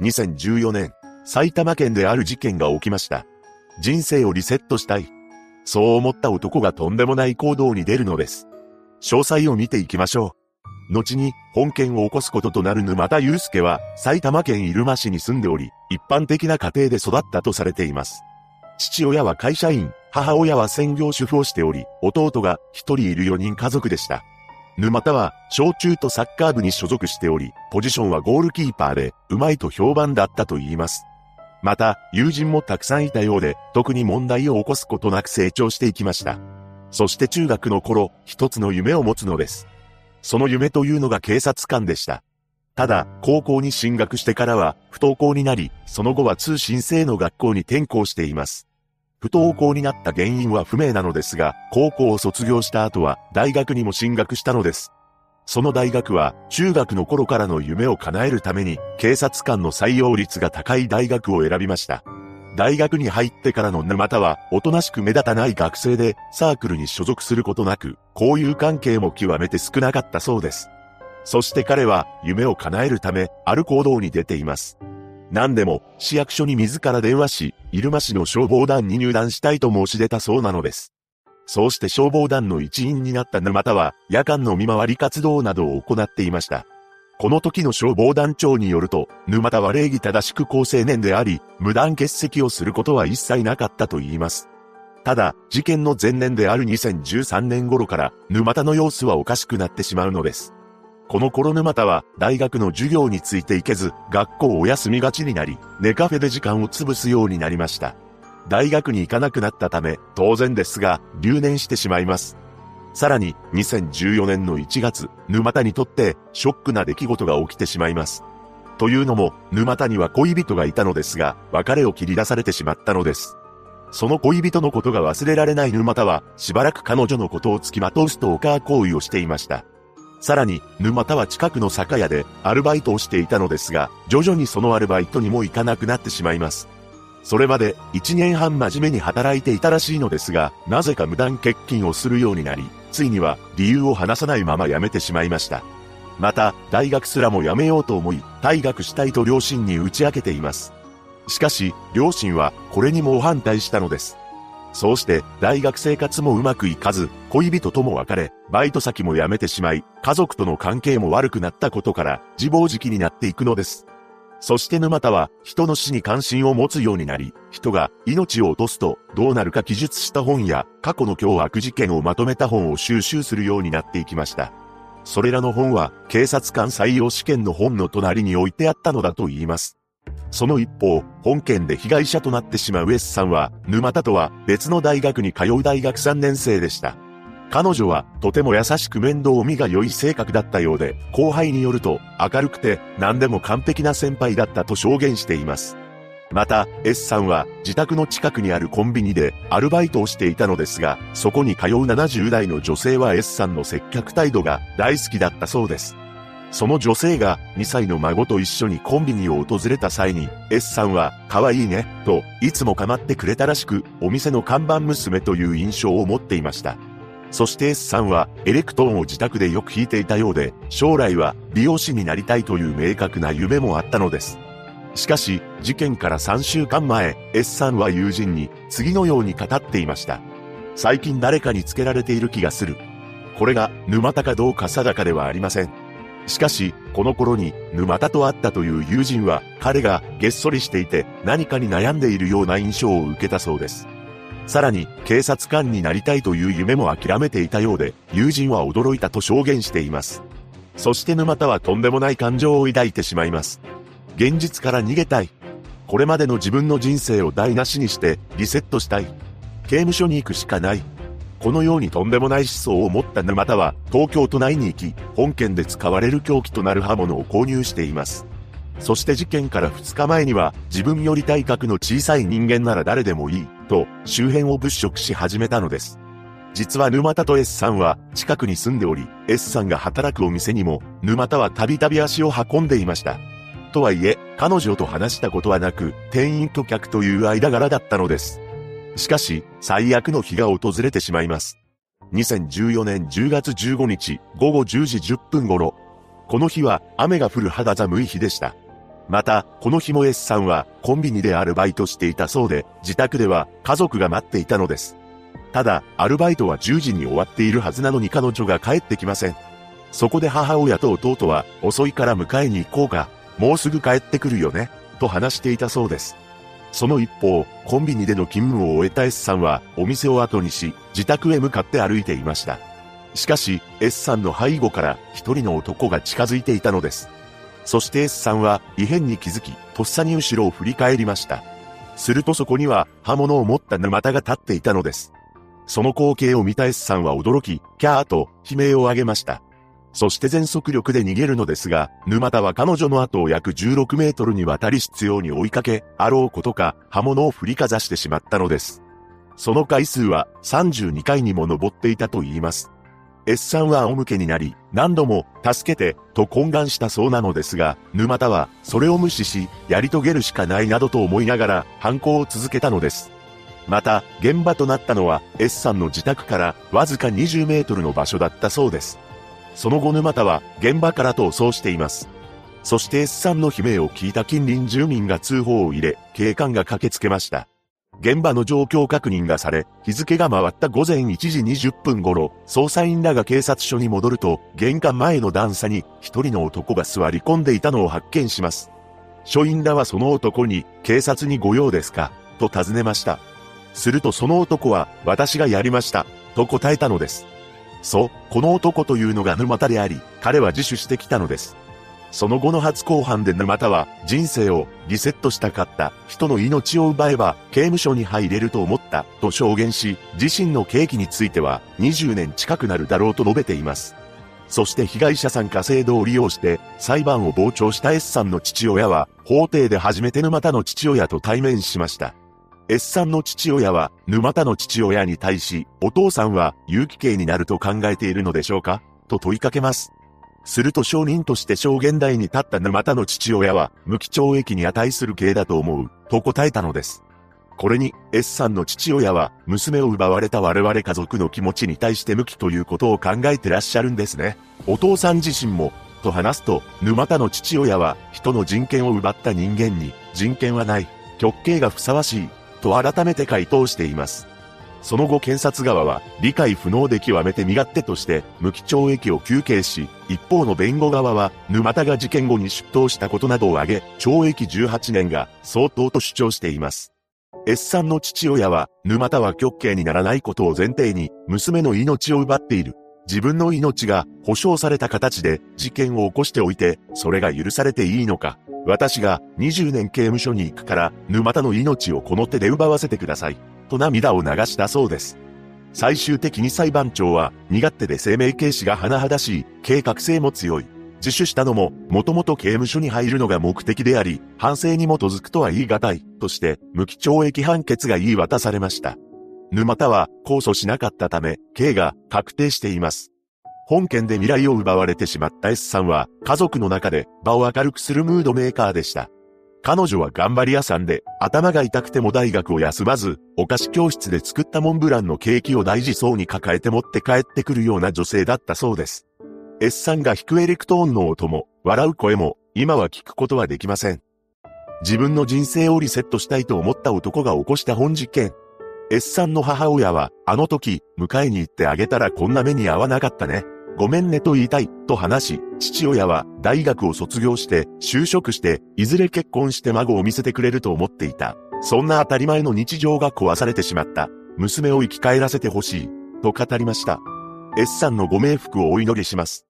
2014年、埼玉県である事件が起きました。人生をリセットしたい。そう思った男がとんでもない行動に出るのです。詳細を見ていきましょう。後に本件を起こすこととなる沼田祐介は埼玉県入間市に住んでおり、一般的な家庭で育ったとされています。父親は会社員、母親は専業主婦をしており、弟が一人いる4人家族でした。沼田は小中とサッカー部に所属しており、ポジションはゴールキーパーで、うまいと評判だったと言います。また、友人もたくさんいたようで、特に問題を起こすことなく成長していきました。そして中学の頃、一つの夢を持つのです。その夢というのが警察官でした。ただ、高校に進学してからは、不登校になり、その後は通信制の学校に転校しています。不登校になった原因は不明なのですが、高校を卒業した後は、大学にも進学したのです。その大学は中学の頃からの夢を叶えるために警察官の採用率が高い大学を選びました。大学に入ってからの沼田はおとなしく目立たない学生でサークルに所属することなく交友関係も極めて少なかったそうです。そして彼は夢を叶えるためある行動に出ています。何でも市役所に自ら電話し、入間市の消防団に入団したいと申し出たそうなのです。そうして消防団の一員になった沼田は、夜間の見回り活動などを行っていました。この時の消防団長によると、沼田は礼儀正しく高青年であり、無断欠席をすることは一切なかったと言います。ただ、事件の前年である2013年頃から、沼田の様子はおかしくなってしまうのです。この頃沼田は大学の授業についていけず、学校を休みがちになり、ネカフェで時間を潰すようになりました。大学に行かなくなったため、当然ですが、留年してしまいます。さらに、2014年の1月、沼田にとってショックな出来事が起きてしまいます。というのも、沼田には恋人がいたのですが、別れを切り出されてしまったのです。その恋人のことが忘れられない沼田は、しばらく彼女のことを付きまとうストーカー行為をしていました。さらに、沼田は近くの酒屋でアルバイトをしていたのですが、徐々にそのアルバイトにも行かなくなってしまいます。それまで1年半真面目に働いていたらしいのですが、なぜか無断欠勤をするようになり、ついには理由を話さないまま辞めてしまいました。また、大学すらも辞めようと思い、退学したいと両親に打ち明けています。しかし、両親はこれにも反対したのです。そうして大学生活もうまくいかず、恋人とも別れ、バイト先も辞めてしまい、家族との関係も悪くなったことから自暴自棄になっていくのです。そして沼田は人の死に関心を持つようになり、人が命を落とすとどうなるか記述した本や過去の凶悪事件をまとめた本を収集するようになっていきました。それらの本は警察官採用試験の本の隣に置いてあったのだと言います。その一方、本件で被害者となってしまう S さんは、沼田とは別の大学に通う大学3年生でした。彼女はとても優しく面倒見が良い性格だったようで、後輩によると明るくて何でも完璧な先輩だったと証言しています。また、S さんは自宅の近くにあるコンビニでアルバイトをしていたのですが、そこに通う70代の女性は S さんの接客態度が大好きだったそうです。その女性が2歳の孫と一緒にコンビニを訪れた際に、S さんは可愛いね、といつも構ってくれたらしく、お店の看板娘という印象を持っていました。そして S さんはエレクトーンを自宅でよく弾いていたようで、将来は美容師になりたいという明確な夢もあったのです。しかし、事件から3週間前、S さんは友人に次のように語っていました。最近誰かにつけられている気がする。これが沼田かどうか定かではありません。しかし、この頃に沼田と会ったという友人は彼がげっそりしていて何かに悩んでいるような印象を受けたそうです。さらに、警察官になりたいという夢も諦めていたようで、友人は驚いたと証言しています。そして沼田はとんでもない感情を抱いてしまいます。現実から逃げたい。これまでの自分の人生を台無しにしてリセットしたい。刑務所に行くしかない。このようにとんでもない思想を持った沼田は東京都内に行き、本件で使われる凶器となる刃物を購入しています。そして事件から2日前には自分より体格の小さい人間なら誰でもいいと周辺を物色し始めたのです。実は沼田と S さんは近くに住んでおり、S さんが働くお店にも沼田はたびたび足を運んでいました。とはいえ、彼女と話したことはなく、店員と客という間柄だったのです。しかし、最悪の日が訪れてしまいます。2014年10月15日午後10時10分頃、この日は雨が降る肌寒い日でした。また、この日も S さんはコンビニでアルバイトしていたそうで、自宅では家族が待っていたのです。ただ、アルバイトは10時に終わっているはずなのに彼女が帰ってきません。そこで母親と弟は、遅いから迎えに行こうか、もうすぐ帰ってくるよね、と話していたそうです。その一方、コンビニでの勤務を終えた S さんは、お店を後にし、自宅へ向かって歩いていました。しかし、S さんの背後から一人の男が近づいていたのです。そして S さんは異変に気づき、とっさに後ろを振り返りました。するとそこには刃物を持った沼田が立っていたのです。その光景を見た S さんは驚き、キャーと悲鳴を上げました。そして全速力で逃げるのですが、沼田は彼女の後を約16メートルにわたり執拗に追いかけ、あろうことか刃物を振りかざしてしまったのです。その回数は32回にも上っていたと言います。S さんは仰向けになり、何度も、助けて、と懇願したそうなのですが、沼田は、それを無視し、やり遂げるしかないなどと思いながら、犯行を続けたのです。また、現場となったのは、S さんの自宅から、わずか20メートルの場所だったそうです。その後沼田は、現場から逃走しています。そして S さんの悲鳴を聞いた近隣住民が通報を入れ、警官が駆けつけました。現場の状況確認がされ、日付が回った午前1時20分頃、捜査員らが警察署に戻ると、玄関前の段差に一人の男が座り込んでいたのを発見します。署員らはその男に、警察に御用ですか？と尋ねました。するとその男は、私がやりました、と答えたのです。そう、この男というのが沼田であり、彼は自首してきたのです。その後の初公判で沼田は人生をリセットしたかった人の命を奪えば刑務所に入れると思ったと証言し自身の刑期については20年近くなるだろうと述べています。そして被害者参加制度を利用して裁判を傍聴した S さんの父親は法廷で初めて沼田の父親と対面しました。S さんの父親は沼田の父親に対しお父さんは有期刑になると考えているのでしょうか？と問いかけます。すると証人として証言台に立った沼田の父親は、無期懲役に値する刑だと思う、と答えたのです。これに、S さんの父親は、娘を奪われた我々家族の気持ちに対して無期ということを考えてらっしゃるんですね。お父さん自身も、と話すと、沼田の父親は、人の人権を奪った人間に、人権はない、極刑がふさわしい、と改めて回答しています。その後検察側は理解不能で極めて身勝手として無期懲役を求刑し、一方の弁護側は沼田が事件後に出頭したことなどを挙げ、懲役18年が相当と主張しています。S さんの父親は沼田は極刑にならないことを前提に娘の命を奪っている。自分の命が保証された形で事件を起こしておいて、それが許されていいのか。私が20年刑務所に行くから沼田の命をこの手で奪わせてください。と涙を流したそうです。最終的に裁判長は、身勝手で生命軽視が甚だしい、計画性も強い。自首したのも、もともと刑務所に入るのが目的であり、反省に基づくとは言い難い、として、無期懲役判決が言い渡されました。沼田は、控訴しなかったため、刑が確定しています。本件で未来を奪われてしまった S さんは、家族の中で場を明るくするムードメーカーでした。彼女は頑張り屋さんで、頭が痛くても大学を休まず、お菓子教室で作ったモンブランのケーキを大事そうに抱えて持って帰ってくるような女性だったそうです。S さんが弾くエレクトーンの音も、笑う声も、今は聞くことはできません。自分の人生をリセットしたいと思った男が起こした本事件。S さんの母親は、あの時、迎えに行ってあげたらこんな目に遭わなかったね。ごめんねと言いたい、と話し、父親は大学を卒業して、就職して、いずれ結婚して孫を見せてくれると思っていた。そんな当たり前の日常が壊されてしまった。娘を生き返らせてほしい。と語りました。S さんのご冥福をお祈りします。